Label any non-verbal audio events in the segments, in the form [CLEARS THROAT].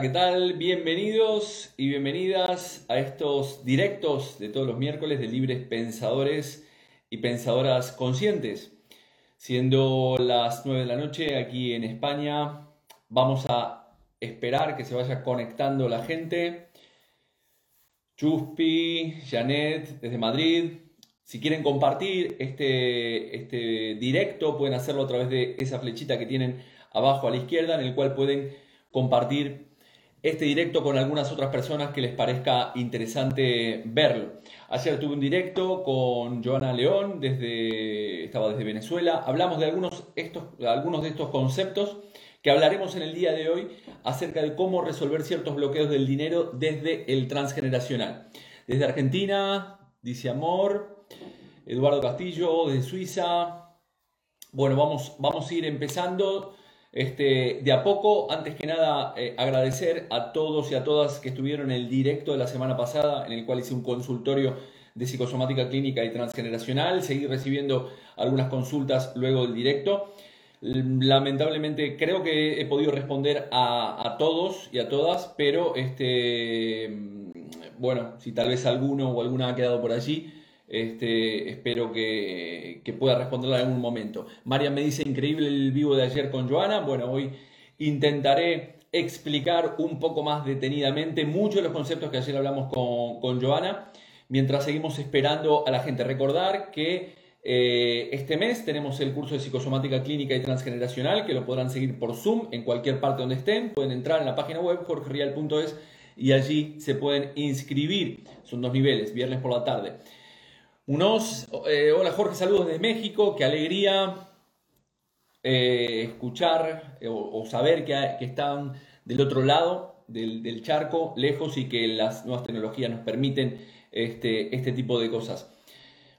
¿qué tal? Bienvenidos y bienvenidas a estos directos de todos los miércoles de libres pensadores y pensadoras conscientes. Siendo las 9 de la noche aquí en España, vamos a esperar que se vaya conectando la gente. Chuspi, Janet desde Madrid. Si quieren compartir este, este directo, pueden hacerlo a través de esa flechita que tienen abajo a la izquierda, en el cual pueden compartir este directo con algunas otras personas que les parezca interesante verlo. Ayer tuve un directo con Joana León, desde, estaba desde Venezuela. Hablamos de algunos, estos, algunos de estos conceptos que hablaremos en el día de hoy acerca de cómo resolver ciertos bloqueos del dinero desde el transgeneracional. Desde Argentina, dice Amor, Eduardo Castillo, desde Suiza. Bueno, vamos, vamos a ir empezando. Este, de a poco, antes que nada, eh, agradecer a todos y a todas que estuvieron en el directo de la semana pasada, en el cual hice un consultorio de psicosomática clínica y transgeneracional. Seguí recibiendo algunas consultas luego del directo. Lamentablemente creo que he podido responder a, todos y a todas, pero este, bueno, si tal vez alguno o alguna ha quedado por allí, este, espero que, pueda responderla en algún momento. María me dice, increíble el vivo de ayer con Joana. Bueno, hoy intentaré explicar un poco más detenidamente muchos de los conceptos que ayer hablamos con, Joana, mientras seguimos esperando a la gente. Recordar que eh, este mes tenemos el curso de psicosomática clínica y transgeneracional, que lo podrán seguir por Zoom en cualquier parte donde estén. Pueden entrar en la página web jorgerial.es y allí se pueden inscribir. Son dos niveles, viernes por la tarde. Unos, eh, hola Jorge, saludos desde México, qué alegría eh, escuchar eh, o, saber que, están del otro lado del, charco, lejos y que las nuevas tecnologías nos permiten este, este tipo de cosas.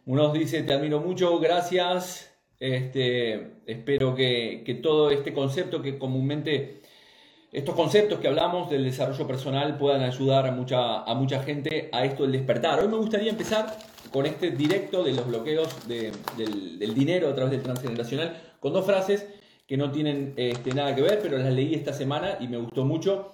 Unos dice, te admiro mucho, gracias, este, espero que, que todo este concepto que comúnmente estos conceptos que hablamos del desarrollo personal puedan ayudar a mucha, a mucha gente a esto del despertar. Hoy me gustaría empezar con este directo de los bloqueos del, dinero a través del transgeneracional, con dos frases que no tienen este, nada que ver, pero las leí esta semana y me gustó mucho.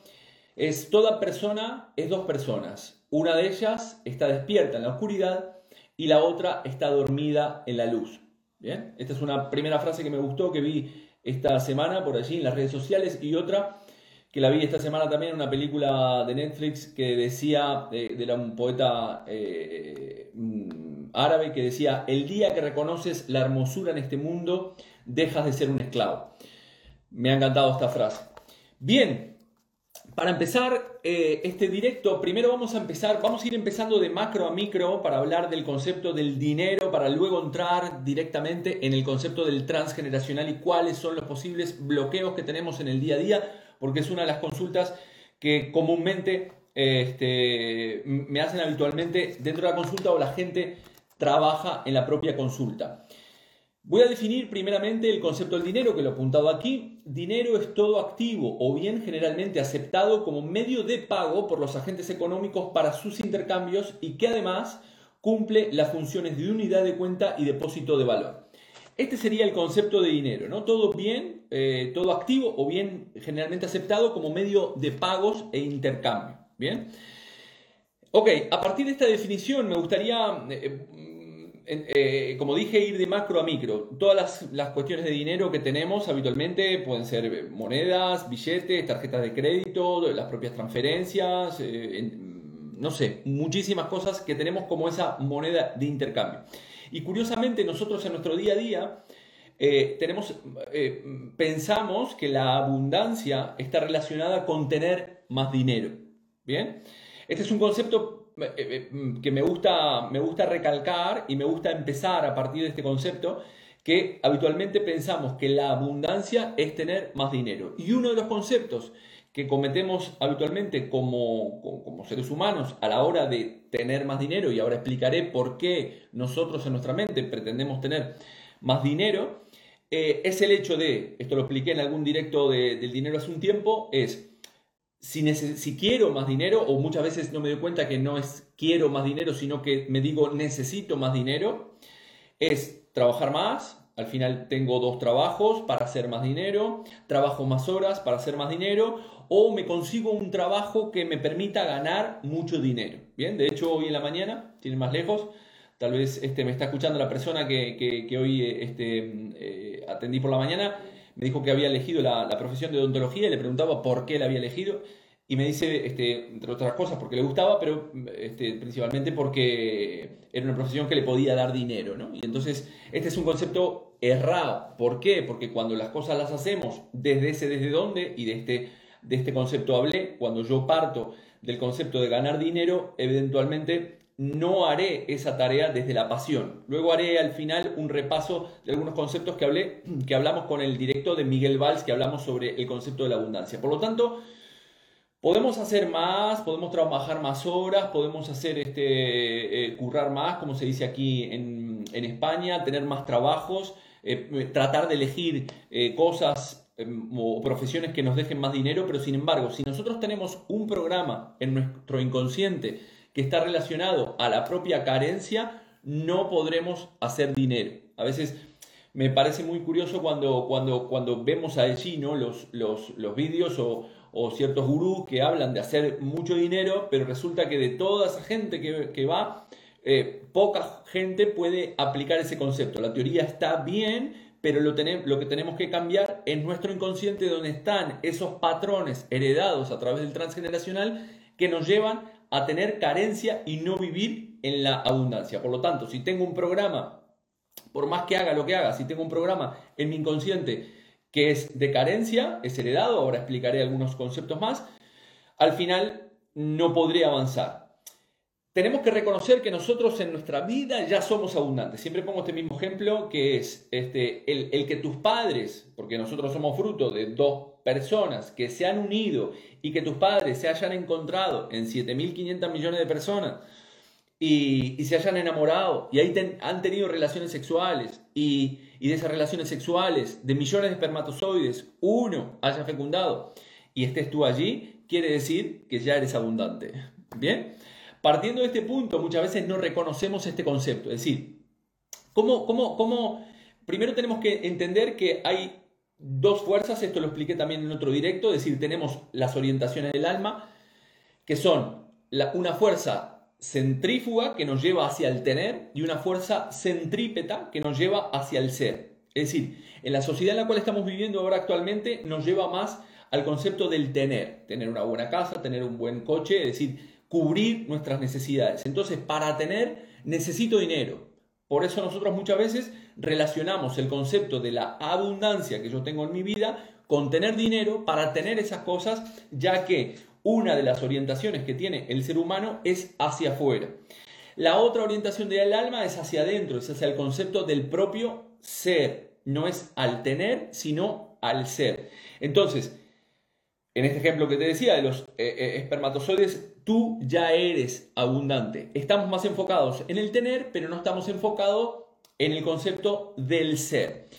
Es toda persona es dos personas. Una de ellas está despierta en la oscuridad y la otra está dormida en la luz. Bien, esta es una primera frase que me gustó, que vi esta semana por allí en las redes sociales y otra que la vi esta semana también en una película de Netflix que decía, de, de un poeta eh, mm, árabe, que decía, el día que reconoces la hermosura en este mundo, dejas de ser un esclavo. Me ha encantado esta frase. Bien, para empezar eh, este directo, primero vamos a empezar, vamos a ir empezando de macro a micro para hablar del concepto del dinero, para luego entrar directamente en el concepto del transgeneracional y cuáles son los posibles bloqueos que tenemos en el día a día porque es una de las consultas que comúnmente este, me hacen habitualmente dentro de la consulta o la gente trabaja en la propia consulta. Voy a definir primeramente el concepto del dinero, que lo he apuntado aquí. Dinero es todo activo o bien generalmente aceptado como medio de pago por los agentes económicos para sus intercambios y que además cumple las funciones de unidad de cuenta y depósito de valor. Este sería el concepto de dinero, ¿no? Todo bien, eh, todo activo o bien generalmente aceptado como medio de pagos e intercambio. Bien. Ok, a partir de esta definición me gustaría, eh, eh, como dije, ir de macro a micro. Todas las, cuestiones de dinero que tenemos habitualmente pueden ser monedas, billetes, tarjetas de crédito, las propias transferencias, no sé, muchísimas cosas que tenemos como esa moneda de intercambio. Y curiosamente nosotros en nuestro día a día eh, tenemos, eh, pensamos que la abundancia está relacionada con tener más dinero. ¿Bien? Este es un concepto eh, que me gusta, me gusta recalcar y me gusta empezar a partir de este concepto que habitualmente pensamos que la abundancia es tener más dinero. Y uno de los conceptos que cometemos habitualmente como, como, seres humanos a la hora de tener más dinero, y ahora explicaré por qué nosotros en nuestra mente pretendemos tener más dinero, eh, es el hecho de, esto lo expliqué en algún directo del dinero hace un tiempo, es si, si quiero más dinero, o muchas veces no me doy cuenta que no es quiero más dinero, sino que me digo necesito más dinero, es trabajar más, al final tengo dos trabajos para hacer más dinero, trabajo más horas para hacer más dinero, o me consigo un trabajo que me permita ganar mucho dinero. Bien, de hecho hoy en la mañana, tiene más lejos, tal vez este, me está escuchando la persona que, hoy este, eh, atendí por la mañana, me dijo que había elegido la, la profesión de odontología y le preguntaba por qué la había elegido y me dice, este, entre otras cosas, porque le gustaba, pero este, principalmente porque era una profesión que le podía dar dinero, ¿no? Y entonces, este es un concepto errado. ¿Por qué? Porque cuando las cosas las hacemos desde ese desde dónde, y de este, de este concepto hablé, cuando yo parto del concepto de ganar dinero, eventualmente no haré esa tarea desde la pasión. Luego haré al final un repaso de algunos conceptos que hablé, que hablamos con el directo de Miguel Valls, que hablamos sobre el concepto de la abundancia. Por lo tanto, Podemos hacer más, podemos trabajar más horas, podemos hacer este, eh, currar más, como se dice aquí en, España, tener más trabajos, eh, tratar de elegir eh, cosas o profesiones que nos dejen más dinero, pero sin embargo, si nosotros tenemos un programa en nuestro inconsciente que está relacionado a la propia carencia, no podremos hacer dinero. A veces me parece muy curioso cuando, cuando, cuando vemos allí ¿no? los, los, los vídeos o, o ciertos gurús que hablan de hacer mucho dinero, pero resulta que de toda esa gente que, va, eh, poca gente puede aplicar ese concepto. La teoría está bien, pero lo, que tenemos que cambiar es nuestro inconsciente donde están esos patrones heredados a través del transgeneracional que nos llevan a tener carencia y no vivir en la abundancia. Por lo tanto, si tengo un programa, por más que haga lo que haga, si tengo un programa en mi inconsciente que es de carencia, es heredado, ahora explicaré algunos conceptos más, al final no podría avanzar. Tenemos que reconocer que nosotros en nuestra vida ya somos abundantes. Siempre pongo este mismo ejemplo que es este, el, que tus padres, porque nosotros somos fruto de dos personas que se han unido y que tus padres se hayan encontrado en 7.500 millones de personas, y, se hayan enamorado y ahí han tenido relaciones sexuales y, de esas relaciones sexuales, de millones de espermatozoides, uno haya fecundado y estés tú allí, quiere decir que ya eres abundante. Bien, partiendo de este punto, muchas veces no reconocemos este concepto. Es decir, ¿cómo, cómo, cómo? primero tenemos que entender que hay dos fuerzas, esto lo expliqué también en otro directo, es decir, tenemos las orientaciones del alma, que son una fuerza centrífuga que nos lleva hacia el tener y una fuerza centrípeta que nos lleva hacia el ser. Es decir, en la sociedad en la cual estamos viviendo ahora actualmente nos lleva más al concepto del tener, tener una buena casa, tener un buen coche, es decir, cubrir nuestras necesidades. Entonces, para tener necesito dinero. Por eso nosotros muchas veces relacionamos el concepto de la abundancia que yo tengo en mi vida con tener dinero para tener esas cosas, ya que una de las orientaciones que tiene el ser humano es hacia afuera. La otra orientación del alma es hacia adentro, es hacia el concepto del propio ser. No es al tener, sino al ser. Entonces, en este ejemplo que te decía de los eh, eh, espermatozoides, tú ya eres abundante. Estamos más enfocados en el tener, pero no estamos enfocados en el concepto del ser.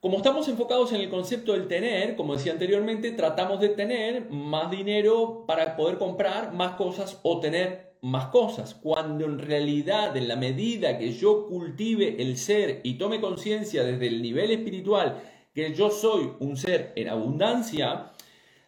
Como estamos enfocados en el concepto del tener, como decía anteriormente, tratamos de tener más dinero para poder comprar más cosas o tener más cosas, cuando en realidad en la medida que yo cultive el ser y tome conciencia desde el nivel espiritual que yo soy un ser en abundancia,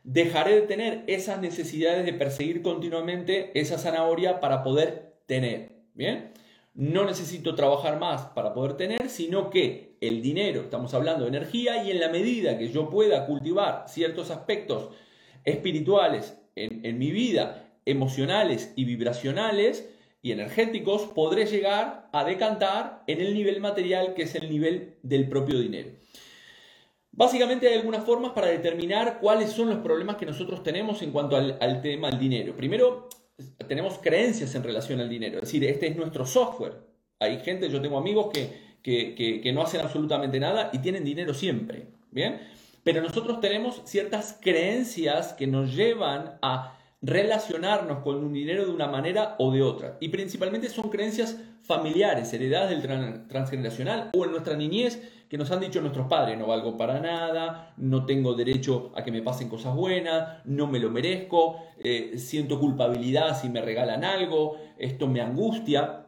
dejaré de tener esas necesidades de perseguir continuamente esa zanahoria para poder tener. ¿Bien? no necesito trabajar más para poder tener, sino que el dinero, estamos hablando de energía, y en la medida que yo pueda cultivar ciertos aspectos espirituales en, mi vida, emocionales y vibracionales y energéticos, podré llegar a decantar en el nivel material que es el nivel del propio dinero. Básicamente hay algunas formas para determinar cuáles son los problemas que nosotros tenemos en cuanto al, tema del dinero. Primero, tenemos creencias en relación al dinero. Es decir, este es nuestro software. Hay gente, yo tengo amigos que, que, no hacen absolutamente nada y tienen dinero siempre. ¿Bien? Pero nosotros tenemos ciertas creencias que nos llevan a relacionarnos con un dinero de una manera o de otra. Y principalmente son creencias familiares, heredadas del transgeneracional o en nuestra niñez que nos han dicho nuestros padres, no valgo para nada, no tengo derecho a que me pasen cosas buenas, no me lo merezco, eh, siento culpabilidad si me regalan algo, esto me angustia.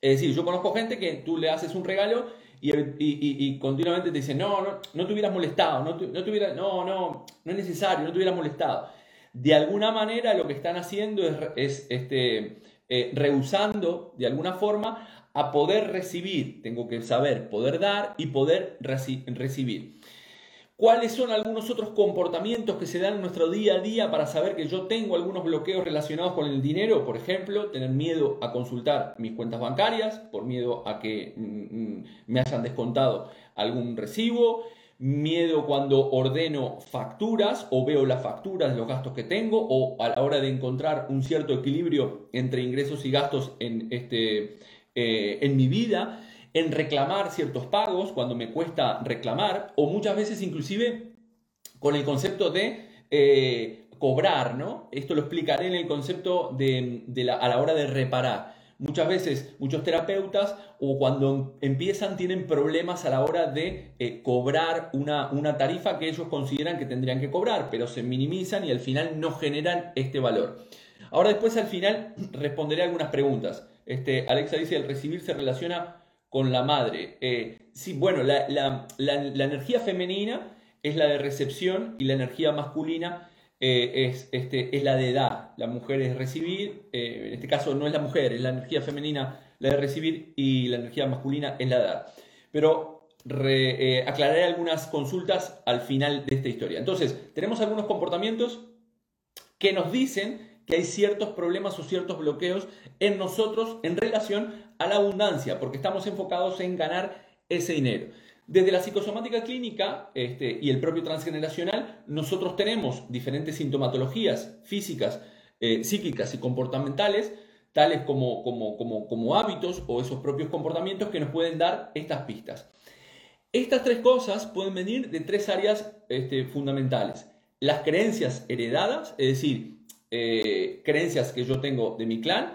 Es decir, yo conozco gente que tú le haces un regalo y, continuamente te dicen, no, no, no te hubieras molestado, no, no, no, no, no es necesario, no te hubieras molestado. De alguna manera lo que están haciendo es, este, eh, rehusando de alguna forma a poder recibir. Tengo que saber poder dar y poder recibir. ¿Cuáles son algunos otros comportamientos que se dan en nuestro día a día para saber que yo tengo algunos bloqueos relacionados con el dinero? Por ejemplo, tener miedo a consultar mis cuentas bancarias, por miedo a que mm, mm, me hayan descontado algún recibo, miedo cuando ordeno facturas o veo las facturas de los gastos que tengo o a la hora de encontrar un cierto equilibrio entre ingresos y gastos en, este, eh, en mi vida en reclamar ciertos pagos cuando me cuesta reclamar o muchas veces inclusive con el concepto de eh, cobrar, ¿no? Esto lo explicaré en el concepto de, la, a la hora de reparar. Muchas veces muchos terapeutas o cuando empiezan tienen problemas a la hora de eh, cobrar una, una tarifa que ellos consideran que tendrían que cobrar, pero se minimizan y al final no generan este valor. Ahora después al final [CLEARS THROAT] responderé algunas preguntas. Este, Alexa dice, el recibir se relaciona con la madre. Eh, sí, bueno, la, energía femenina es la de recepción y la energía masculina eh, es, este, es la de dar. La mujer es recibir, eh, en este caso no es la mujer, es la energía femenina la de recibir y la energía masculina es la de dar. Pero aclararé algunas consultas al final de esta historia. Entonces, tenemos algunos comportamientos que nos dicen que hay ciertos problemas o ciertos bloqueos en nosotros en relación a la abundancia, porque estamos enfocados en ganar ese dinero. Desde la psicosomática clínica este, y el propio transgeneracional, nosotros tenemos diferentes sintomatologías físicas, eh, psíquicas y comportamentales, tales como, hábitos o esos propios comportamientos que nos pueden dar estas pistas. Estas tres cosas pueden venir de tres áreas este, fundamentales. Las creencias heredadas, es decir, eh, creencias que yo tengo de mi clan,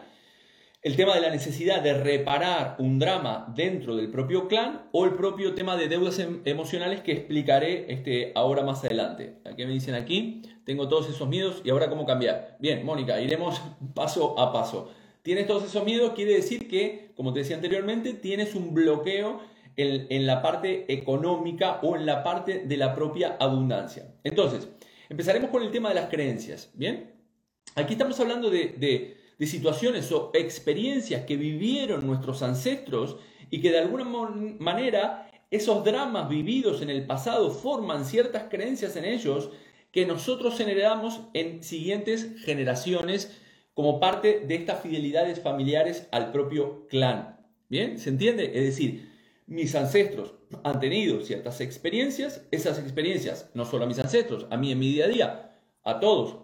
el tema de la necesidad de reparar un drama dentro del propio clan o el propio tema de deudas em, emocionales que explicaré este, ahora más adelante. Aquí me dicen aquí, tengo todos esos miedos y ahora cómo cambiar. Bien, Mónica, iremos [LAUGHS] paso a paso. Tienes todos esos miedos, quiere decir que, como te decía anteriormente, tienes un bloqueo en, en la parte económica o en la parte de la propia abundancia. Entonces, empezaremos con el tema de las creencias. Bien, Aquí estamos hablando de, situaciones o experiencias que vivieron nuestros ancestros y que de alguna manera esos dramas vividos en el pasado forman ciertas creencias en ellos que nosotros heredamos en siguientes generaciones como parte de estas fidelidades familiares al propio clan. ¿Bien? ¿Se entiende? Es decir, mis ancestros han tenido ciertas experiencias, esas experiencias, no solo a mis ancestros, a mí en mi día a día, a todos,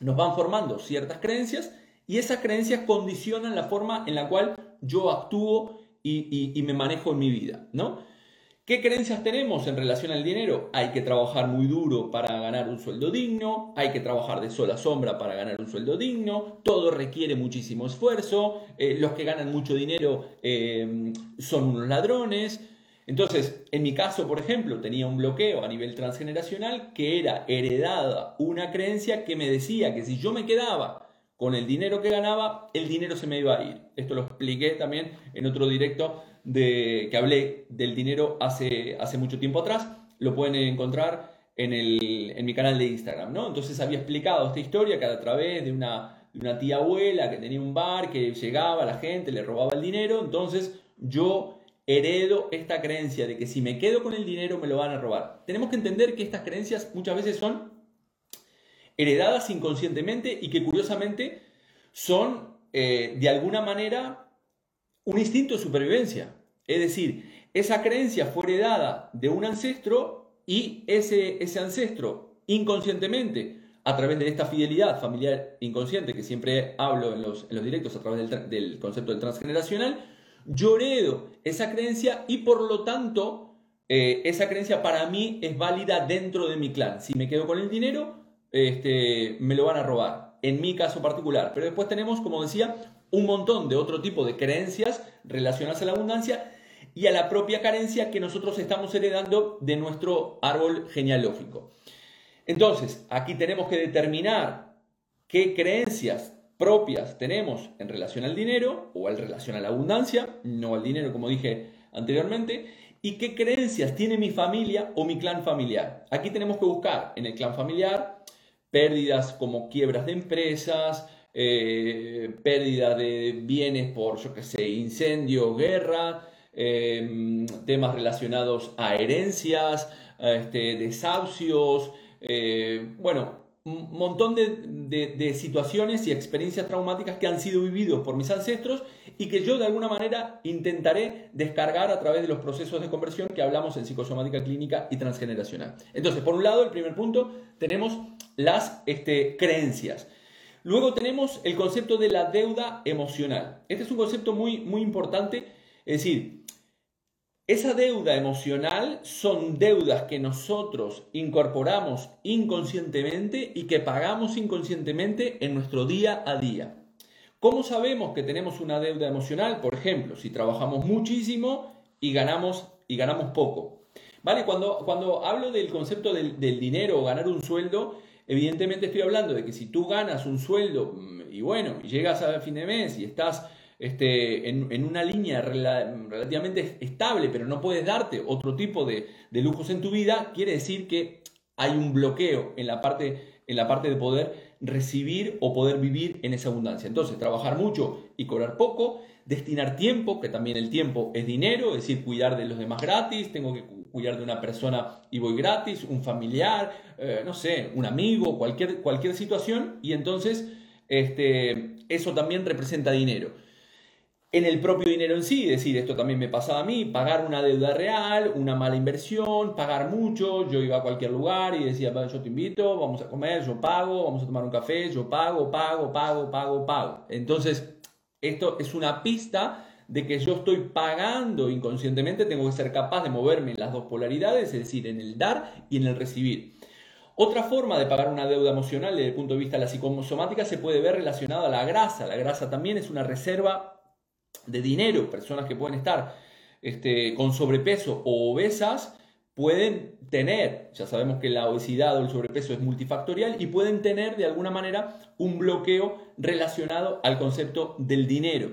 nos van formando ciertas creencias y esas creencias condicionan la forma en la cual yo actúo y, me manejo en mi vida, ¿no? ¿Qué creencias tenemos en relación al dinero? Hay que trabajar muy duro para ganar un sueldo digno, hay que trabajar de sola sombra para ganar un sueldo digno, todo requiere muchísimo esfuerzo, eh, los que ganan mucho dinero eh, son unos ladrones, entonces, en mi caso, por ejemplo, tenía un bloqueo a nivel transgeneracional que era heredada una creencia que me decía que si yo me quedaba con el dinero que ganaba, el dinero se me iba a ir. Esto lo expliqué también en otro directo de, que hablé del dinero hace, hace mucho tiempo atrás. Lo pueden encontrar en, el, en mi canal de Instagram, ¿no? Entonces había explicado esta historia que a través de una, de una tía abuela que tenía un bar, que llegaba la gente, le robaba el dinero, entonces yo heredo esta creencia de que si me quedo con el dinero me lo van a robar. Tenemos que entender que estas creencias muchas veces son heredadas inconscientemente y que curiosamente son eh, de alguna manera un instinto de supervivencia. Es decir, esa creencia fue heredada de un ancestro y ese, ese ancestro inconscientemente a través de esta fidelidad familiar inconsciente que siempre hablo en los, directos a través del, del concepto del transgeneracional, yo heredo esa creencia y por lo tanto eh, esa creencia para mí es válida dentro de mi clan. Si me quedo con el dinero, este, me lo van a robar, en mi caso particular. Pero después tenemos, como decía, un montón de otro tipo de creencias relacionadas a la abundancia y a la propia carencia que nosotros estamos heredando de nuestro árbol genealógico. Entonces, aquí tenemos que determinar qué creencias propias tenemos en relación al dinero o en relación a la abundancia, no al dinero como dije anteriormente, y qué creencias tiene mi familia o mi clan familiar. Aquí tenemos que buscar en el clan familiar pérdidas como quiebras de empresas, eh, pérdida de bienes por, yo qué sé, incendio, guerra, em, temas relacionados a herencias, este, desahucios, eh, bueno, un montón de, situaciones y experiencias traumáticas que han sido vividos por mis ancestros y que yo de alguna manera intentaré descargar a través de los procesos de conversión que hablamos en psicosomática clínica y transgeneracional. Entonces, por un lado, el primer punto, tenemos las este, creencias. Luego tenemos el concepto de la deuda emocional. Este es un concepto muy, muy importante, es decir, esa deuda emocional son deudas que nosotros incorporamos inconscientemente y que pagamos inconscientemente en nuestro día a día. ¿Cómo sabemos que tenemos una deuda emocional? Por ejemplo, si trabajamos muchísimo y ganamos, y ganamos poco. ¿Vale? Cuando, cuando hablo del concepto del, del dinero o ganar un sueldo, evidentemente estoy hablando de que si tú ganas un sueldo mm, y bueno, llegas a fin de mes y estás este, en, una línea relativamente estable, pero no puedes darte otro tipo de, lujos en tu vida, quiere decir que hay un bloqueo en la, parte, en la parte de poder recibir o poder vivir en esa abundancia. Entonces, trabajar mucho y cobrar poco, destinar tiempo, que también el tiempo es dinero, es decir, cuidar de los demás gratis, tengo que cuidar de una persona y voy gratis, un familiar, eh, no sé, un amigo, cualquier, cualquier situación, y entonces este, eso también representa dinero en el propio dinero en sí, decir, esto también me pasaba a mí, pagar una deuda real, una mala inversión, pagar mucho, yo iba a cualquier lugar y decía, yo te invito, vamos a comer, yo pago, vamos a tomar un café, yo pago, pago, pago, pago, pago. Entonces, esto es una pista de que yo estoy pagando inconscientemente, tengo que ser capaz de moverme en las dos polaridades, es decir, en el dar y en el recibir. Otra forma de pagar una deuda emocional desde el punto de vista de la psicosomática se puede ver relacionada a la grasa. La grasa también es una reserva de dinero, personas que pueden estar este, con sobrepeso o obesas, pueden tener, ya sabemos que la obesidad o el sobrepeso es multifactorial, y pueden tener de alguna manera un bloqueo relacionado al concepto del dinero.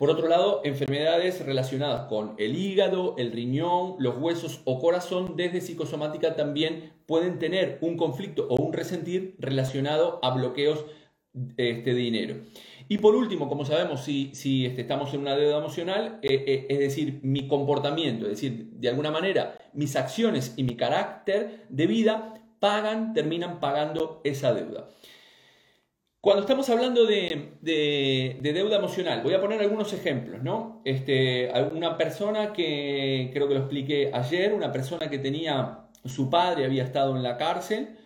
Por otro lado, enfermedades relacionadas con el hígado, el riñón, los huesos o corazón desde psicosomática también pueden tener un conflicto o un resentir relacionado a bloqueos este, de dinero. Y por último, como sabemos, si, este, estamos en una deuda emocional, eh, eh, es decir, mi comportamiento, es decir, de alguna manera, mis acciones y mi carácter de vida pagan, terminan pagando esa deuda. Cuando estamos hablando de, deuda emocional, voy a poner algunos ejemplos, ¿no? Este, una persona que, creo que lo expliqué ayer, una persona que tenía, su padre había estado en la cárcel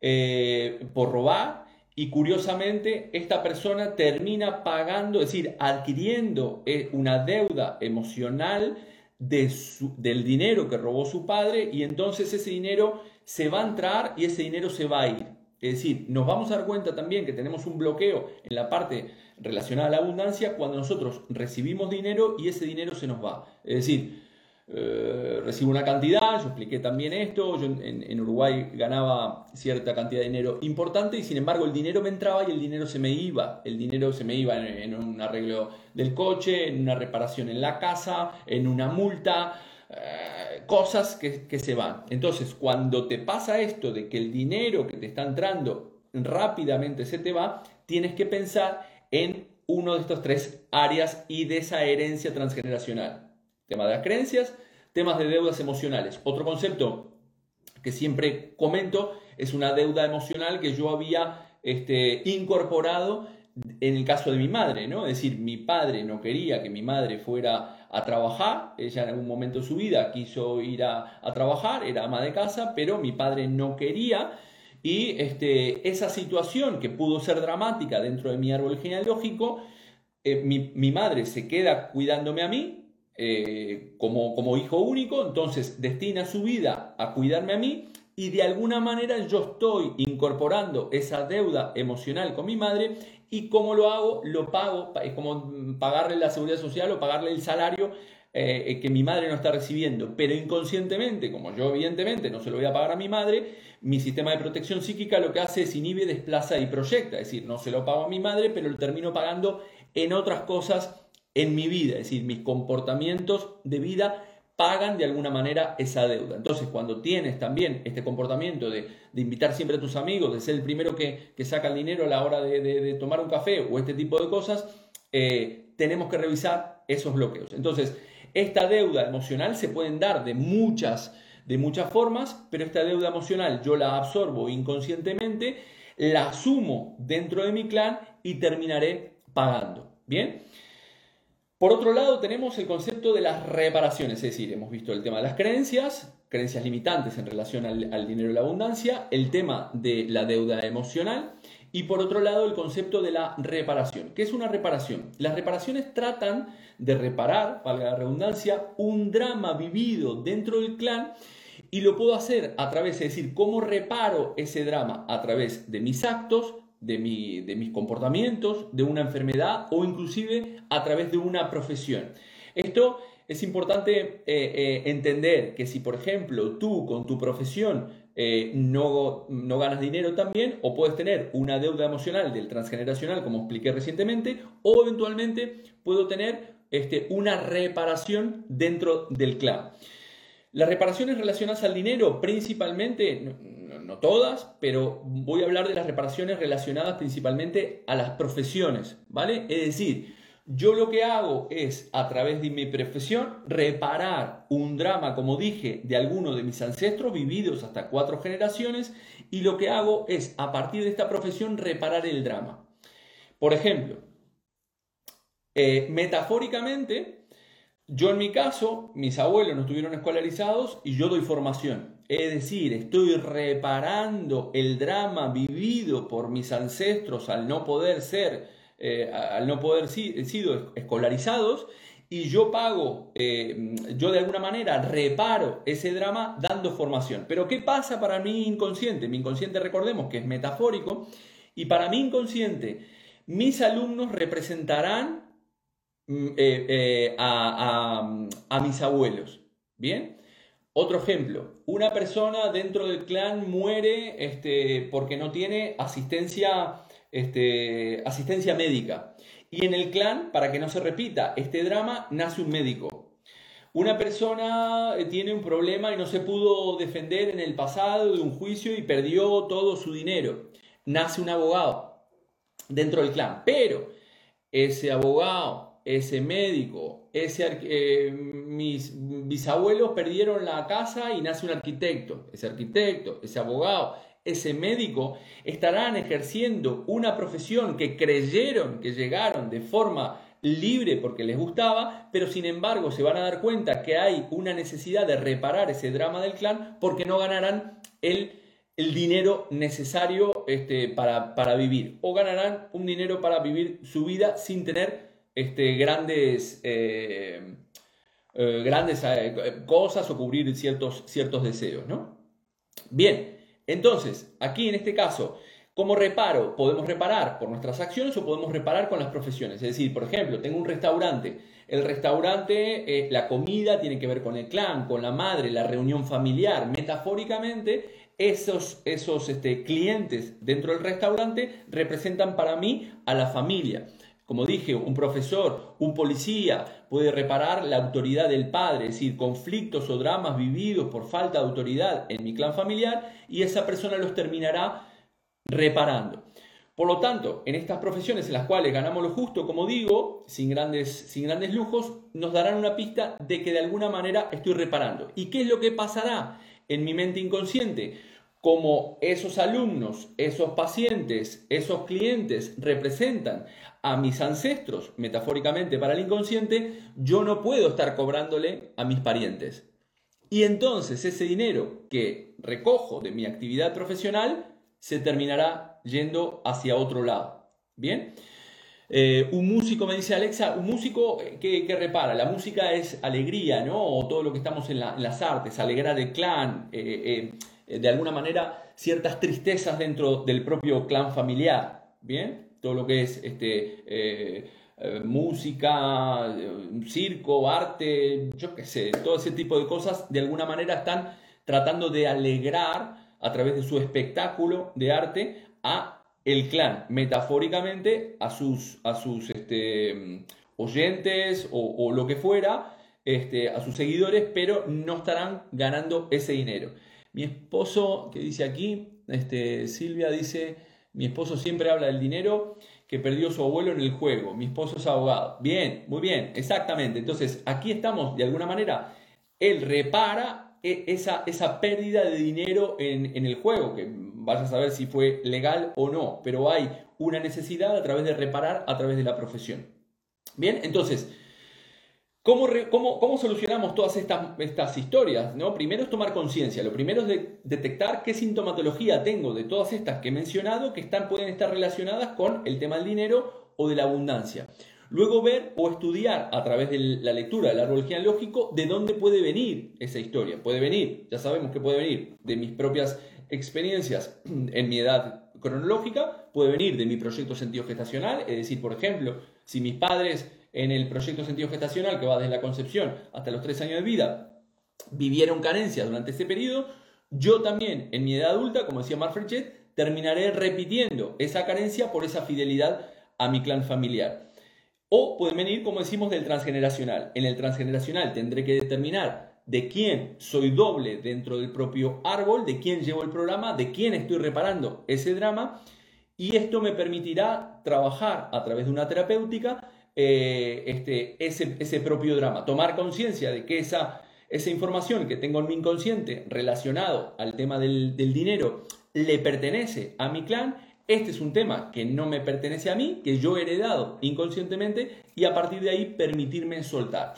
eh, por robar, y curiosamente esta persona termina pagando, es decir, adquiriendo eh, una deuda emocional de del dinero que robó su padre y entonces ese dinero se va a entrar y ese dinero se va a ir. Es decir, nos vamos a dar cuenta también que tenemos un bloqueo en la parte relacionada a la abundancia cuando nosotros recibimos dinero y ese dinero se nos va. Es decir, eh, recibo una cantidad, yo expliqué también esto, yo en, Uruguay ganaba cierta cantidad de dinero importante y sin embargo el dinero me entraba y el dinero se me iba, el dinero se me iba en, un arreglo del coche, en una reparación en la casa, en una multa, eh, cosas que, se van. Entonces cuando te pasa esto de que el dinero que te está entrando rápidamente se te va, tienes que pensar en uno de estos tres áreas y de esa herencia transgeneracional. Tema de las creencias, temas de deudas emocionales. Otro concepto que siempre comento es una deuda emocional que yo había este, incorporado en el caso de mi madre, ¿no? Es decir, mi padre no quería que mi madre fuera a trabajar, ella en algún momento de su vida quiso ir a, trabajar, era ama de casa, pero mi padre no quería y este, esa situación que pudo ser dramática dentro de mi árbol genealógico, eh, mi, mi madre se queda cuidándome a mí, eh, como, como hijo único, entonces destina su vida a cuidarme a mí y de alguna manera yo estoy incorporando esa deuda emocional con mi madre y como lo hago, lo pago, es como pagarle la seguridad social o pagarle el salario eh, que mi madre no está recibiendo, pero inconscientemente, como yo evidentemente no se lo voy a pagar a mi madre, mi sistema de protección psíquica lo que hace es inhibe, desplaza y proyecta, es decir, no se lo pago a mi madre, pero lo termino pagando en otras cosas en mi vida, es decir, mis comportamientos de vida pagan de alguna manera esa deuda. Entonces, cuando tienes también este comportamiento de, invitar siempre a tus amigos, de ser el primero que, saca el dinero a la hora de, tomar un café o este tipo de cosas, eh, tenemos que revisar esos bloqueos. Entonces, esta deuda emocional se pueden dar de muchas, de muchas formas, pero esta deuda emocional yo la absorbo inconscientemente, la asumo dentro de mi clan y terminaré pagando. Bien. Por otro lado, tenemos el concepto de las reparaciones, es decir, hemos visto el tema de las creencias, creencias limitantes en relación al, dinero y la abundancia, el tema de la deuda emocional y por otro lado el concepto de la reparación. ¿Qué es una reparación? Las reparaciones tratan de reparar, valga la redundancia, un drama vivido dentro del clan y lo puedo hacer a través, es decir, cómo reparo ese drama a través de mis actos, de, mis comportamientos, de una enfermedad o inclusive a través de una profesión. Esto es importante eh, eh, entender que si, por ejemplo, tú con tu profesión eh, no, no, ganas dinero también, o puedes tener una deuda emocional del transgeneracional, como expliqué recientemente, o eventualmente puedo tener este, una reparación dentro del clan. Las reparaciones relacionadas al dinero, principalmente, no, todas, pero voy a hablar de las reparaciones relacionadas principalmente a las profesiones, ¿vale? Es decir, yo lo que hago es, a través de mi profesión, reparar un drama, como dije, de alguno de mis ancestros vividos hasta cuatro generaciones, y lo que hago es, a partir de esta profesión, reparar el drama. Por ejemplo, eh, metafóricamente, yo en mi caso, mis abuelos no estuvieron escolarizados y yo doy formación. Es decir, estoy reparando el drama vivido por mis ancestros al no poder ser, eh, al no poder sido escolarizados y yo pago, eh, yo de alguna manera reparo ese drama dando formación. Pero ¿qué pasa para mi inconsciente? Mi inconsciente recordemos que es metafórico y para mi inconsciente mis alumnos representarán Mm, eh, eh, a, mis abuelos. ¿Bien? Otro ejemplo, una persona dentro del clan muere este, porque no tiene asistencia, este, asistencia médica. Y en el clan, para que no se repita este drama, nace un médico. Una persona eh, tiene un problema y no se pudo defender en el pasado de un juicio y perdió todo su dinero. Nace un abogado dentro del clan. Pero ese abogado ese médico, ese, eh, mis bisabuelos perdieron la casa y nace un arquitecto, ese arquitecto, ese abogado, ese médico estarán ejerciendo una profesión que creyeron que llegaron de forma libre porque les gustaba, pero sin embargo se van a dar cuenta que hay una necesidad de reparar ese drama del clan porque no ganarán el, el dinero necesario este, para, para vivir o ganarán un dinero para vivir su vida sin tener este, grandes, eh, eh, grandes eh, cosas o cubrir ciertos, ciertos deseos, ¿no? Bien, entonces, aquí en este caso, ¿cómo reparo? Podemos reparar por nuestras acciones o podemos reparar con las profesiones. Es decir, por ejemplo, tengo un restaurante. El restaurante, la comida tiene que ver con el clan, con la madre, la reunión familiar. Metafóricamente, esos, esos este, clientes dentro del restaurante representan para mí a la familia. Como dije, un profesor, un policía puede reparar la autoridad del padre, es decir, conflictos o dramas vividos por falta de autoridad en mi clan familiar y esa persona los terminará reparando. Por lo tanto, en estas profesiones en las cuales ganamos lo justo, como digo, sin grandes, sin grandes lujos, nos darán una pista de que de alguna manera estoy reparando. ¿Y qué es lo que pasará en mi mente inconsciente? Como esos alumnos, esos pacientes, esos clientes representan a mis ancestros, metafóricamente para el inconsciente, yo no puedo estar cobrándole a mis parientes. Y entonces ese dinero que recojo de mi actividad profesional se terminará yendo hacia otro lado. ¿Bien? Eh, un músico, me dice Alexa, un músico que, repara, la música es alegría, ¿no? O todo lo que estamos en, las artes, alegrar el clan, eh, eh, de alguna manera ciertas tristezas dentro del propio clan familiar, ¿bien? todo lo que es este, eh, eh, música, circo, arte, yo qué sé, todo ese tipo de cosas, de alguna manera están tratando de alegrar a través de su espectáculo de arte a el clan, metafóricamente a sus, a sus este, oyentes o, lo que fuera, este, a sus seguidores, pero no estarán ganando ese dinero. Mi esposo, que dice aquí, este, Silvia dice, mi esposo siempre habla del dinero que perdió su abuelo en el juego. Mi esposo es abogado. Bien, muy bien, exactamente. Entonces, aquí estamos, de alguna manera, él repara e, esa, esa pérdida de dinero en, en el juego, que vaya a saber si fue legal o no, pero hay una necesidad a través de reparar a través de la profesión. Bien, entonces, ¿Cómo, cómo, solucionamos todas estas, estas historias? ¿no? Primero es tomar conciencia. Lo primero es detectar qué sintomatología tengo de todas estas que he mencionado que están, pueden estar relacionadas con el tema del dinero o de la abundancia. Luego ver o estudiar a través de la lectura del árbol genealógico de dónde puede venir esa historia. Puede venir, ya sabemos que puede venir de mis propias experiencias [CLEARS THROAT] en mi edad cronológica, puede venir de mi proyecto sentido gestacional, es decir, por ejemplo, si mis padres en el proyecto sentido gestacional, que va desde la concepción hasta los tres años de vida, vivieron carencias durante ese periodo, yo también en mi edad adulta, como decía Mark terminaré repitiendo esa carencia por esa fidelidad a mi clan familiar. O pueden venir, como decimos, del transgeneracional. En el transgeneracional tendré que determinar de quién soy doble dentro del propio árbol, de quién llevo el programa, de quién estoy reparando ese drama. Y esto me permitirá trabajar a través de una terapéutica eh, este, ese, propio drama, tomar conciencia de que esa, esa información que tengo en mi inconsciente relacionado al tema del, del dinero le pertenece a mi clan, este es un tema que no me pertenece a mí, que yo he heredado inconscientemente y a partir de ahí permitirme soltar.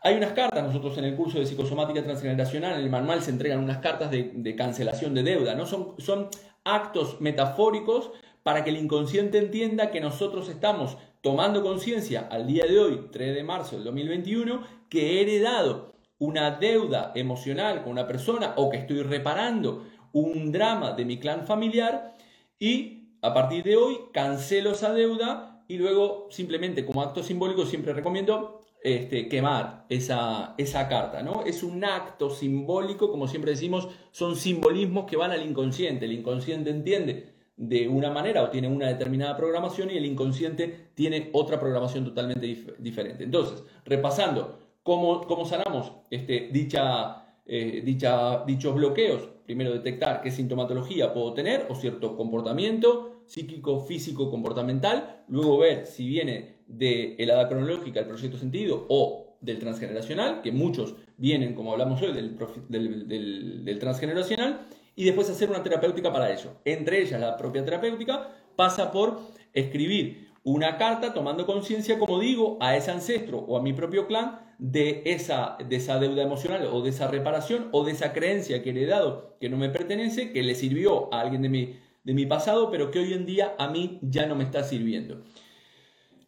Hay unas cartas, nosotros en el curso de psicosomática transgeneracional, en el manual se entregan unas cartas de, de cancelación de deuda, ¿no? Son, son actos metafóricos para que el inconsciente entienda que nosotros estamos tomando conciencia al día de hoy, 3 de marzo del 2021, que he heredado una deuda emocional con una persona o que estoy reparando un drama de mi clan familiar y a partir de hoy cancelo esa deuda y luego simplemente como acto simbólico siempre recomiendo este, quemar esa, esa carta, ¿no? Es un acto simbólico, como siempre decimos, son simbolismos que van al inconsciente. El inconsciente entiende de una manera o tiene una determinada programación y el inconsciente tiene otra programación totalmente diferente. Entonces, repasando, ¿cómo, cómo sanamos este, dicha, eh, dicha, dichos bloqueos? Primero, detectar qué sintomatología puedo tener o cierto comportamiento psíquico, físico, comportamental. Luego, ver si viene de la cronológica, el proyecto sentido o del transgeneracional, que muchos vienen, como hablamos hoy, del, del transgeneracional y después hacer una terapéutica para ello. Entre ellas, la propia terapéutica pasa por escribir una carta tomando conciencia, como digo, a ese ancestro o a mi propio clan de esa, de esa deuda emocional o de esa reparación o de esa creencia que he heredado que no me pertenece, que le sirvió a alguien de mi, de mi pasado, pero que hoy en día a mí ya no me está sirviendo.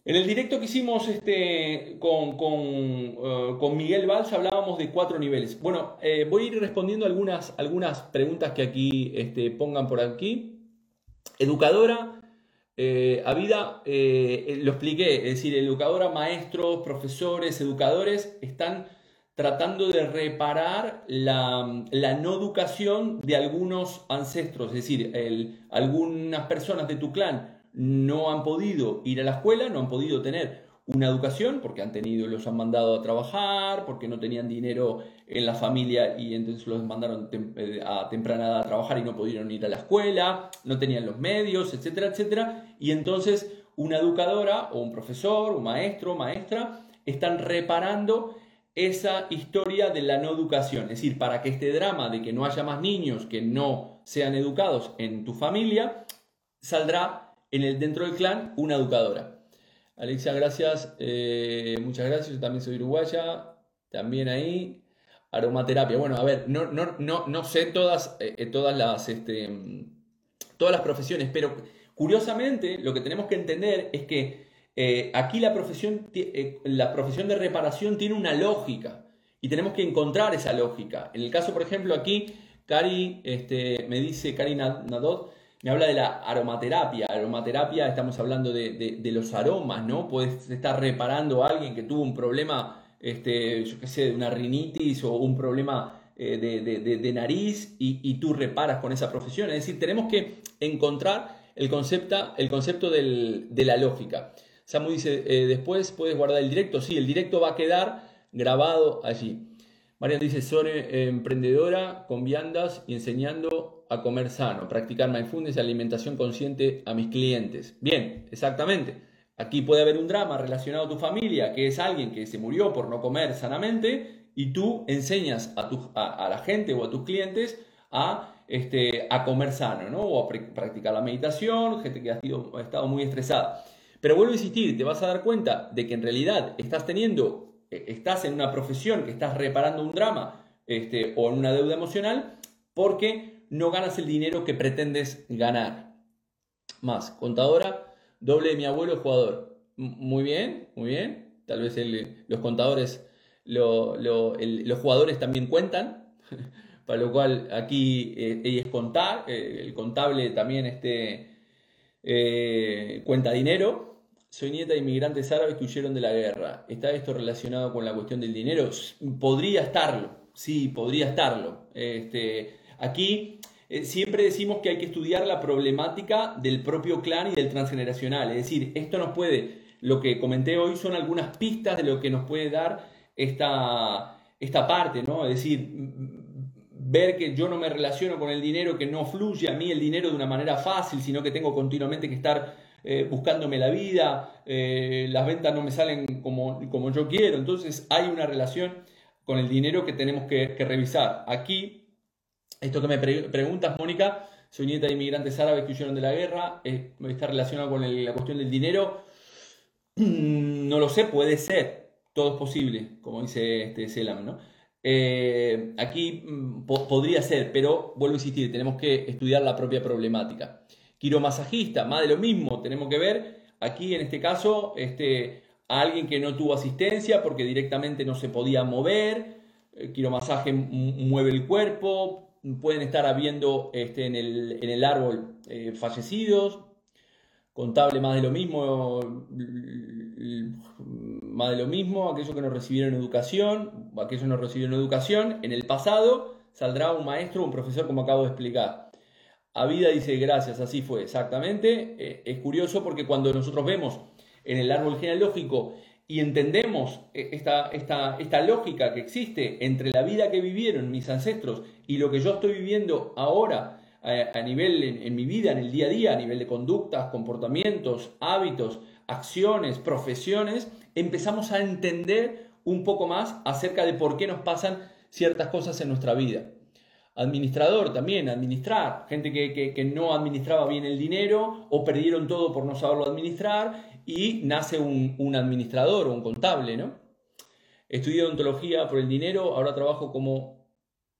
En el directo que hicimos este, con, con, eh, Miguel Valls hablábamos de cuatro niveles. Bueno, eh, voy a ir respondiendo algunas, algunas preguntas que aquí este, pongan por aquí. Educadora, eh, a vida, lo expliqué, es decir, educadora, maestros, profesores, educadores están tratando de reparar la, la no educación de algunos ancestros, es decir, algunas personas de tu clan no han podido ir a la escuela, no han podido tener una educación porque han tenido, los han mandado a trabajar, porque no tenían dinero en la familia y entonces los mandaron eh, a temprana edad a trabajar y no pudieron ir a la escuela, no tenían los medios, etcétera, etcétera. Y entonces una educadora o un profesor, un maestro, maestra, están reparando esa historia de la no educación. Es decir, para que este drama de que no haya más niños que no sean educados en tu familia, saldrá en el, dentro del clan una educadora. Alexia, gracias. Eh, muchas gracias. Yo también soy uruguaya. También ahí. Aromaterapia. Bueno, a ver, no, no, no, no sé todas, eh, eh, todas, las, este, todas las profesiones, pero curiosamente lo que tenemos que entender es que aquí la profesión, la profesión de reparación tiene una lógica y tenemos que encontrar esa lógica. En el caso, por ejemplo, aquí, Cari este, me dice, Cari Nadot, me habla de la aromaterapia. Aromaterapia, estamos hablando de, los aromas, ¿no? Puedes estar reparando a alguien que tuvo un problema, este, yo qué sé, de una rinitis o un problema eh, de, nariz y, tú reparas con esa profesión. Es decir, tenemos que encontrar el concepto, el concepto de la lógica. Samu dice, eh, después puedes guardar el directo. Sí, el directo va a quedar grabado allí. Marian dice, soy eh, emprendedora con viandas y enseñando a comer sano, practicar mindfulness y alimentación consciente a mis clientes. Bien, exactamente. Aquí puede haber un drama relacionado a tu familia, que es alguien que se murió por no comer sanamente, y tú enseñas a, tu, a, la gente o a tus clientes a, este, a comer sano, ¿no? O a practicar la meditación, gente que ha, ha estado muy estresada. Pero vuelvo a insistir, te vas a dar cuenta de que en realidad estás teniendo eh, estás en una profesión que estás reparando un drama este, o en una deuda emocional porque no ganas el dinero que pretendes ganar. Más, contadora, doble de mi abuelo jugador. Muy bien, muy bien. Tal vez los contadores, los jugadores también cuentan, [LAUGHS] para lo cual aquí eh, es contar, eh, el contable también este, cuenta dinero, soy nieta de inmigrantes árabes que huyeron de la guerra. ¿Está esto relacionado con la cuestión del dinero? Podría estarlo, sí, podría estarlo. Este, aquí eh, siempre decimos que hay que estudiar la problemática del propio clan y del transgeneracional. Es decir, esto nos puede, lo que comenté hoy son algunas pistas de lo que nos puede dar esta, esta parte, ¿no? Es decir, ver que yo no me relaciono con el dinero, que no fluye a mí el dinero de una manera fácil, sino que tengo continuamente que estar eh, buscándome la vida, eh, las ventas no me salen como, como, yo quiero. Entonces hay una relación con el dinero que tenemos que, revisar. Aquí, esto que me preguntas, Mónica, soy nieta de inmigrantes árabes que huyeron de la guerra, eh, está relacionado con la cuestión del dinero. No lo sé, puede ser, todo es posible, como dice este Selam, ¿no? aquí mm, podría ser, pero vuelvo a insistir, tenemos que estudiar la propia problemática quiromasajista, más de lo mismo, tenemos que ver aquí en este caso este, a alguien que no tuvo asistencia porque directamente no se podía mover, el quiromasaje mueve el cuerpo, pueden estar habiendo este, en, el, en, el, árbol eh, fallecidos, contable más de lo mismo, más de lo mismo, aquellos que no recibieron educación, aquellos que no recibieron educación, en el pasado saldrá un maestro, un profesor como acabo de explicar. A vida dice gracias, así fue, exactamente. Eh, es curioso porque cuando nosotros vemos en el árbol genealógico y entendemos eh, esta, esta, esta lógica que existe entre la vida que vivieron mis ancestros y lo que yo estoy viviendo ahora a, nivel en, mi vida, en el día a día, a nivel de conductas, comportamientos, hábitos, acciones, profesiones, empezamos a entender un poco más acerca de por qué nos pasan ciertas cosas en nuestra vida. Administrador también, administrar, gente que, no administraba bien el dinero o perdieron todo por no saberlo administrar y nace un, administrador o un contable, ¿no? Estudié odontología por el dinero, ahora trabajo como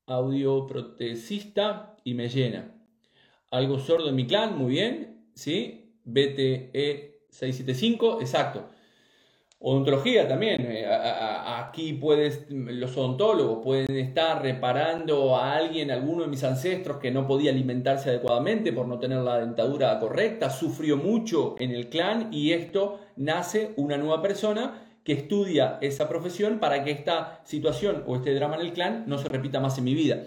audioprotesista y me llena. Algo sordo en mi clan, muy bien, ¿sí? BTE 675, exacto. Odontología también. Eh, aquí puedes, los odontólogos pueden estar reparando a alguien, alguno de mis ancestros que no podía alimentarse adecuadamente por no tener la dentadura correcta, sufrió mucho en el clan y esto nace una nueva persona que estudia esa profesión para que esta situación o este drama en el clan no se repita más en mi vida.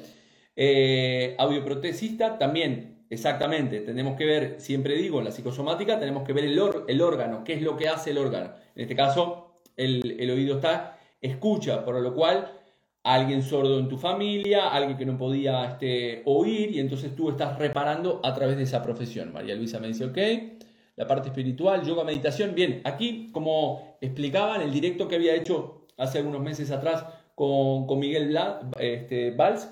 Eh, audioprotesista también Exactamente, tenemos que ver, siempre digo, en la psicosomática tenemos que ver el, el órgano, qué es lo que hace el órgano. En este caso, el, oído está, escucha, por lo cual alguien sordo en tu familia, alguien que no podía este, oír, y entonces tú estás reparando a través de esa profesión. María Luisa me dice, ok, la parte espiritual, yoga, meditación. Bien, aquí, como explicaba en el directo que había hecho hace algunos meses atrás con, con Miguel este, Valls,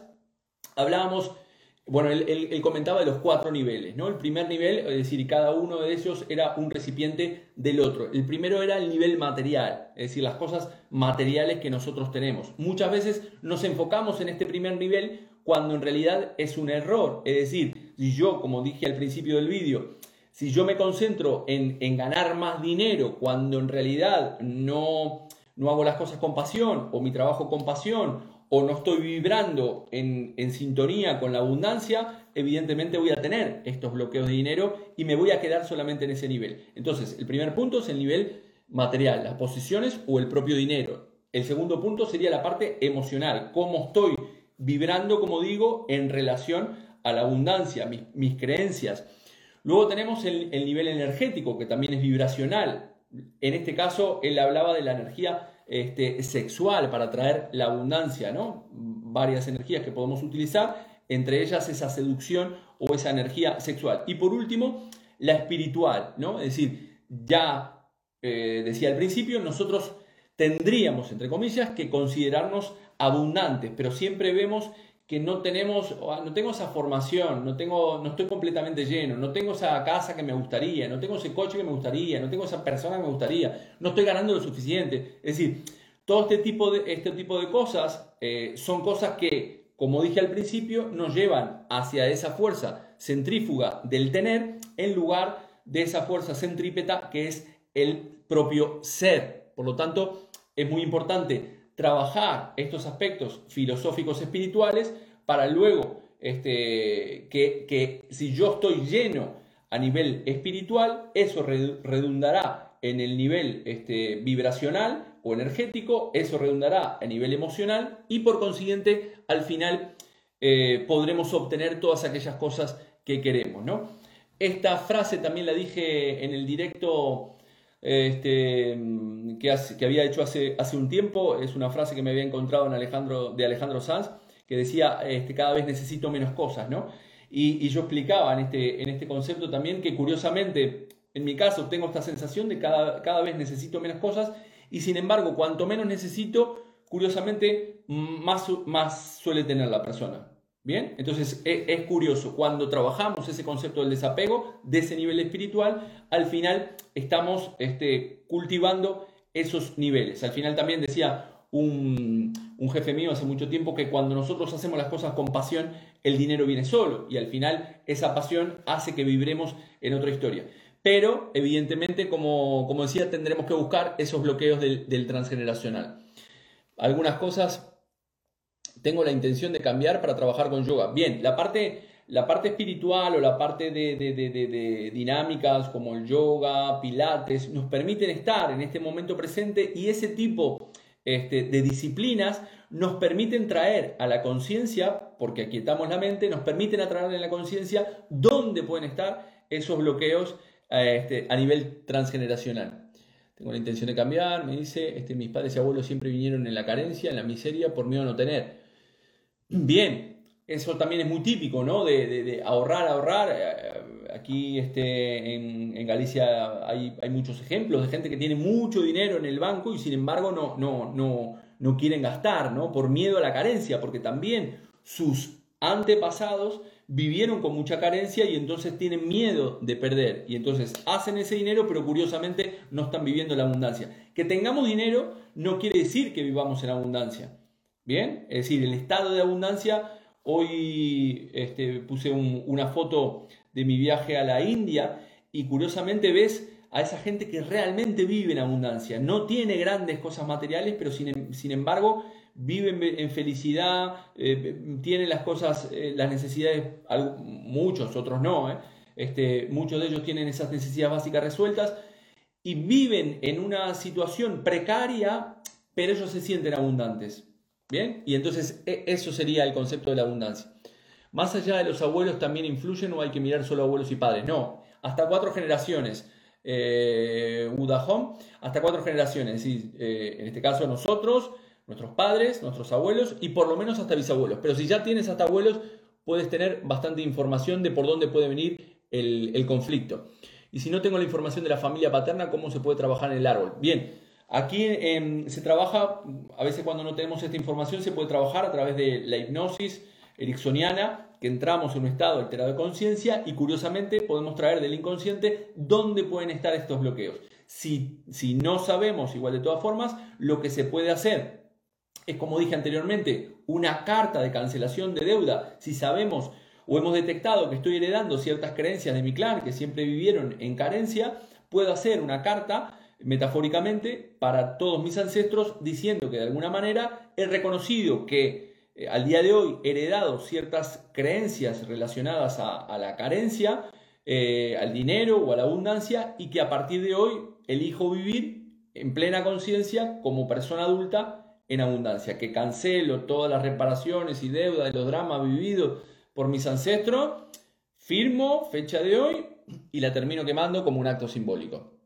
hablábamos bueno, él, comentaba de los cuatro niveles, ¿no? El primer nivel, es decir, cada uno de ellos era un recipiente del otro. El primero era el nivel material, es decir, las cosas materiales que nosotros tenemos. Muchas veces nos enfocamos en este primer nivel cuando en realidad es un error. Es decir, si yo, como dije al principio del vídeo, si yo me concentro en, en ganar más dinero cuando en realidad no, no hago las cosas con pasión o mi trabajo con pasión o no estoy vibrando en, sintonía con la abundancia, evidentemente voy a tener estos bloqueos de dinero y me voy a quedar solamente en ese nivel. Entonces, el primer punto es el nivel material, las posiciones o el propio dinero. El segundo punto sería la parte emocional, cómo estoy vibrando, como digo, en relación a la abundancia, mis, creencias. Luego tenemos el, el nivel energético, que también es vibracional, En este caso, él hablaba de la energía este, sexual para traer la abundancia, ¿no? Varias energías que podemos utilizar, entre ellas esa seducción o esa energía sexual. Y por último, la espiritual, ¿no? Es decir, ya eh, decía al principio, nosotros tendríamos, entre comillas, que considerarnos abundantes, pero siempre vemos que no tenemos, no tengo esa formación, no, tengo, no estoy completamente lleno, no tengo esa casa que me gustaría, no tengo ese coche que me gustaría, no tengo esa persona que me gustaría, no estoy ganando lo suficiente. Es decir, todo este tipo de, este tipo de cosas eh, son cosas que, como dije al principio, nos llevan hacia esa fuerza centrífuga del tener en lugar de esa fuerza centrípeta que es el propio ser. Por lo tanto, es muy importante trabajar estos aspectos filosóficos espirituales para luego este, que, si yo estoy lleno a nivel espiritual, eso redundará en el nivel este, vibracional o energético, eso redundará a nivel emocional y por consiguiente al final eh, podremos obtener todas aquellas cosas que queremos. ¿no? Esta frase también la dije en el directo este, que, que, había hecho hace, hace un tiempo, es una frase que me había encontrado en Alejandro, de Alejandro Sanz, que decía, este, cada vez necesito menos cosas, ¿no? Y, yo explicaba en este, en este concepto también que curiosamente, en mi caso, tengo esta sensación de cada, cada vez necesito menos cosas y sin embargo, cuanto menos necesito, curiosamente, más, más suele tener la persona. Entonces e, es, curioso, cuando trabajamos ese concepto del desapego, de ese nivel espiritual, al final estamos este, cultivando esos niveles. Al final también decía un, un, jefe mío hace mucho tiempo que cuando nosotros hacemos las cosas con pasión, el dinero viene solo y al final esa pasión hace que vibremos en otra historia. Pero evidentemente, como, como decía, tendremos que buscar esos bloqueos del transgeneracional. Algunas cosas tengo la intención de cambiar para trabajar con yoga. Bien, la parte, la parte espiritual o la parte de, dinámicas como el yoga, pilates, nos permiten estar en este momento presente y ese tipo este, de disciplinas nos permiten traer a la conciencia, porque aquietamos la mente, nos permiten atraer en la conciencia dónde pueden estar esos bloqueos este, a nivel transgeneracional. Tengo la intención de cambiar, me dice, este, mis padres y abuelos siempre vinieron en la carencia, en la miseria, por miedo a no tener. Bien, eso también es muy típico, ¿no? De, ahorrar, ahorrar. Eh, aquí este, en, Galicia hay, muchos ejemplos de gente que tiene mucho dinero en el banco y sin embargo no, no, no, no quieren gastar, ¿no? Por miedo a la carencia, porque también sus antepasados vivieron con mucha carencia y entonces tienen miedo de perder. Y entonces hacen ese dinero, pero curiosamente no están viviendo la abundancia. Que tengamos dinero no quiere decir que vivamos en abundancia. Bien, es decir, el estado de abundancia, hoy este, puse una foto de mi viaje a la India y curiosamente ves a esa gente que realmente vive en abundancia, no tiene grandes cosas materiales, pero sin, em, embargo vive en, felicidad, eh, tiene las cosas, eh, las necesidades, muchos, otros no, eh, este, muchos de ellos tienen esas necesidades básicas resueltas y viven en una situación precaria, pero ellos se sienten abundantes. Bien, y entonces e, eso sería el concepto de la abundancia. Más allá de los abuelos también influyen o hay que mirar solo abuelos y padres. No, hasta cuatro generaciones. Eh, hasta cuatro generaciones. Es decir, eh, en este caso nosotros, nuestros padres, nuestros abuelos y por lo menos hasta bisabuelos. Pero si ya tienes hasta abuelos, puedes tener bastante información de por dónde puede venir el, el conflicto. Y si no tengo la información de la familia paterna, ¿cómo se puede trabajar en el árbol? Bien, Aquí em, se trabaja, a veces cuando no tenemos esta información, se puede trabajar a través de la hipnosis ericksoniana, que entramos en un estado alterado de conciencia y curiosamente podemos traer del inconsciente dónde pueden estar estos bloqueos. Si, si no sabemos, igual de todas formas, lo que se puede hacer es, como dije anteriormente, una carta de cancelación de deuda. Si sabemos o hemos detectado que estoy heredando ciertas creencias de mi clan que siempre vivieron en carencia, puedo hacer una carta metafóricamente para todos mis ancestros, diciendo que de alguna manera he reconocido que eh, al día de hoy he heredado ciertas creencias relacionadas a, la carencia, eh, al dinero o a la abundancia y que a partir de hoy elijo vivir en plena conciencia como persona adulta en abundancia, que cancelo todas las reparaciones y deudas de los dramas vividos por mis ancestros, firmo fecha de hoy y la termino quemando como un acto simbólico.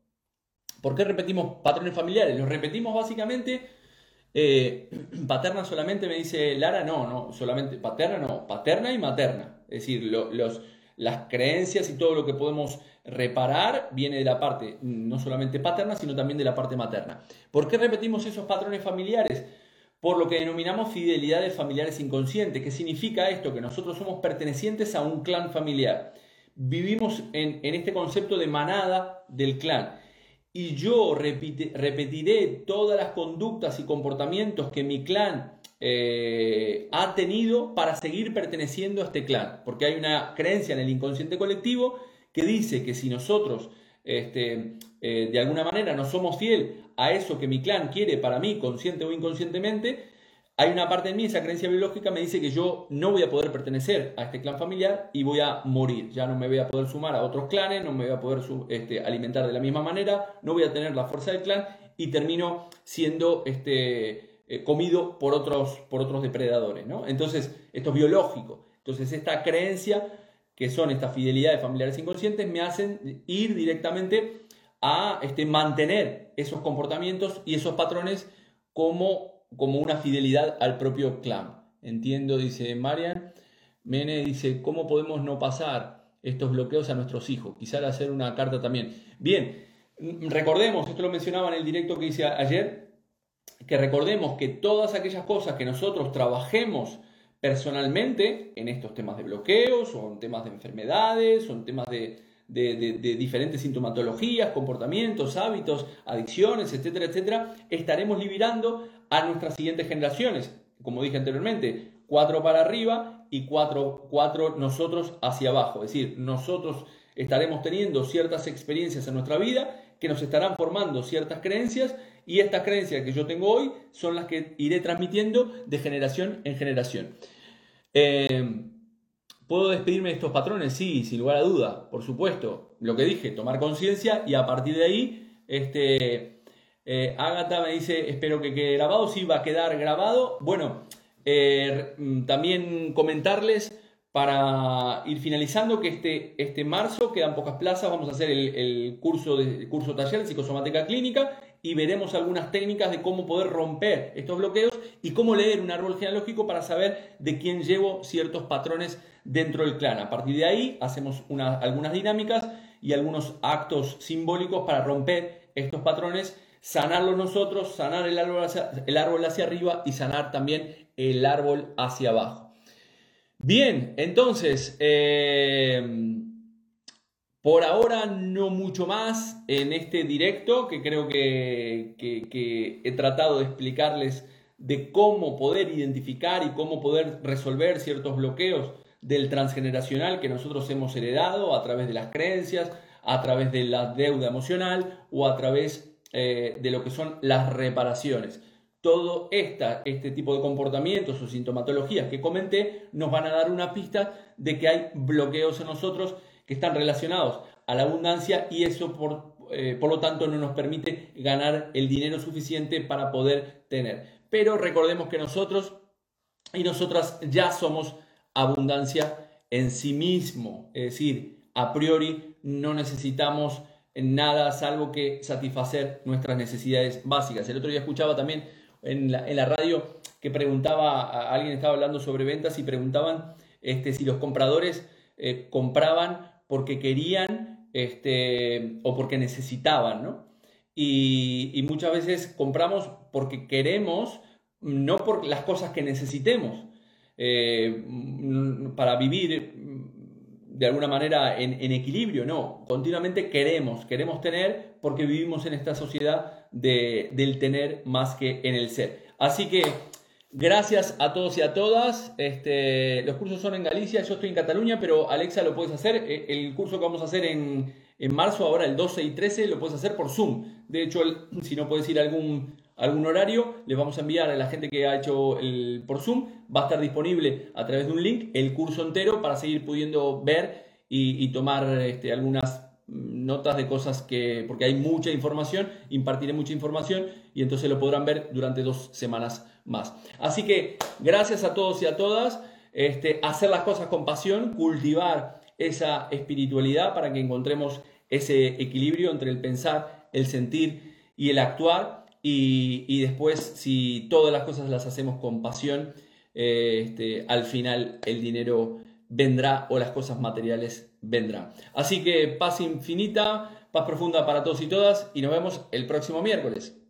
¿Por qué repetimos patrones familiares? Los repetimos básicamente, eh, [CLEARS THROAT] paterna solamente me dice Lara, no, no, solamente paterna, no, paterna y materna. Es decir, los, las creencias y todo lo que podemos reparar viene de la parte no solamente paterna, sino también de la parte materna. ¿Por qué repetimos esos patrones familiares? Por lo que denominamos fidelidades familiares inconscientes. ¿Qué significa esto? Que nosotros somos pertenecientes a un clan familiar. Vivimos en, en este concepto de manada del clan y yo repetiré todas las conductas y comportamientos que mi clan eh, ha tenido para seguir perteneciendo a este clan. Porque hay una creencia en el inconsciente colectivo que dice que si nosotros este, eh, de alguna manera no somos fiel a eso que mi clan quiere para mí, consciente o inconscientemente, hay una parte de mí, esa creencia biológica me dice que yo no voy a poder pertenecer a este clan familiar y voy a morir. Ya no me voy a poder sumar a otros clanes, no me voy a poder este, alimentar de la misma manera, no voy a tener la fuerza del clan y termino siendo este, eh, comido por otros, por otros depredadores. ¿no? Entonces, esto es biológico. Entonces, esta creencia, que son estas fidelidades familiares inconscientes, me hacen ir directamente a este, mantener esos comportamientos y esos patrones como como una fidelidad al propio clan. Entiendo, dice Marian. Mene dice, ¿cómo podemos no pasar estos bloqueos a nuestros hijos? Quizá hacer una carta también. Bien, recordemos, esto lo mencionaba en el directo que hice ayer, que recordemos que todas aquellas cosas que nosotros trabajemos personalmente en estos temas de bloqueos o en temas de enfermedades o en temas de, de, diferentes sintomatologías, comportamientos, hábitos, adicciones, etcétera, etcétera, estaremos liberando a nuestras siguientes generaciones. Como dije anteriormente, cuatro para arriba y cuatro, cuatro nosotros hacia abajo. Es decir, nosotros estaremos teniendo ciertas experiencias en nuestra vida que nos estarán formando ciertas creencias y estas creencias que yo tengo hoy son las que iré transmitiendo de generación en generación. Eh, ¿Puedo despedirme de estos patrones? Sí, sin lugar a duda, por supuesto. Lo que dije, tomar conciencia y a partir de ahí, este, eh, Agatha me dice, espero que quede grabado. Sí, va a quedar grabado. Bueno, eh, mm, también comentarles para ir finalizando que este, este marzo quedan pocas plazas, vamos a hacer el, curso, de, curso taller de psicosomática clínica y veremos algunas técnicas de cómo poder romper estos bloqueos y cómo leer un árbol genealógico para saber de quién llevo ciertos patrones dentro del clan. A partir de ahí hacemos algunas dinámicas y algunos actos simbólicos para romper estos patrones, sanarlos nosotros, sanar el árbol hacia, el árbol hacia arriba y sanar también el árbol hacia abajo. Bien, entonces, eh, por ahora no mucho más en este directo, que creo que, que he tratado de explicarles de cómo poder identificar y cómo poder resolver ciertos bloqueos del transgeneracional que nosotros hemos heredado a través de las creencias, a través de la deuda emocional o a través eh, de lo que son las reparaciones. Todo esta, este tipo de comportamientos o sintomatologías que comenté nos van a dar una pista de que hay bloqueos en nosotros que están relacionados a la abundancia y eso por, eh, por lo tanto no nos permite ganar el dinero suficiente para poder tener. Pero recordemos que nosotros y nosotras ya somos abundancia en sí mismo. Es decir, a priori no necesitamos nada salvo que satisfacer nuestras necesidades básicas. El otro día escuchaba también en la, radio que preguntaba, alguien estaba hablando sobre ventas y preguntaban este, si los compradores eh, compraban porque querían este, o porque necesitaban, ¿no? Y, muchas veces compramos porque queremos, no por las cosas que necesitemos. Eh, para vivir de alguna manera en, equilibrio, no, continuamente queremos, queremos tener porque vivimos en esta sociedad del tener más que en el ser. Así que gracias a todos y a todas. Este, los cursos son en Galicia, yo estoy en Cataluña, pero Alexa lo puedes hacer. Eh, el curso que vamos a hacer en, en marzo, ahora el 12 y 13, lo puedes hacer por Zoom. De hecho, si no puedes ir a algún algún horario, les vamos a enviar a la gente que ha hecho el, por Zoom, va a estar disponible a través de un link el curso entero para seguir pudiendo ver y, tomar este, algunas notas de cosas que, porque hay mucha información, impartiré mucha información y entonces lo podrán ver durante dos semanas más. Así que gracias a todos y a todas, este, hacer las cosas con pasión, cultivar esa espiritualidad para que encontremos ese equilibrio entre el pensar el sentir y el actuar. Y, después, si todas las cosas las hacemos con pasión, eh, este, al final el dinero vendrá o las cosas materiales vendrán. Así que paz infinita, paz profunda para todos y todas y nos vemos el próximo miércoles.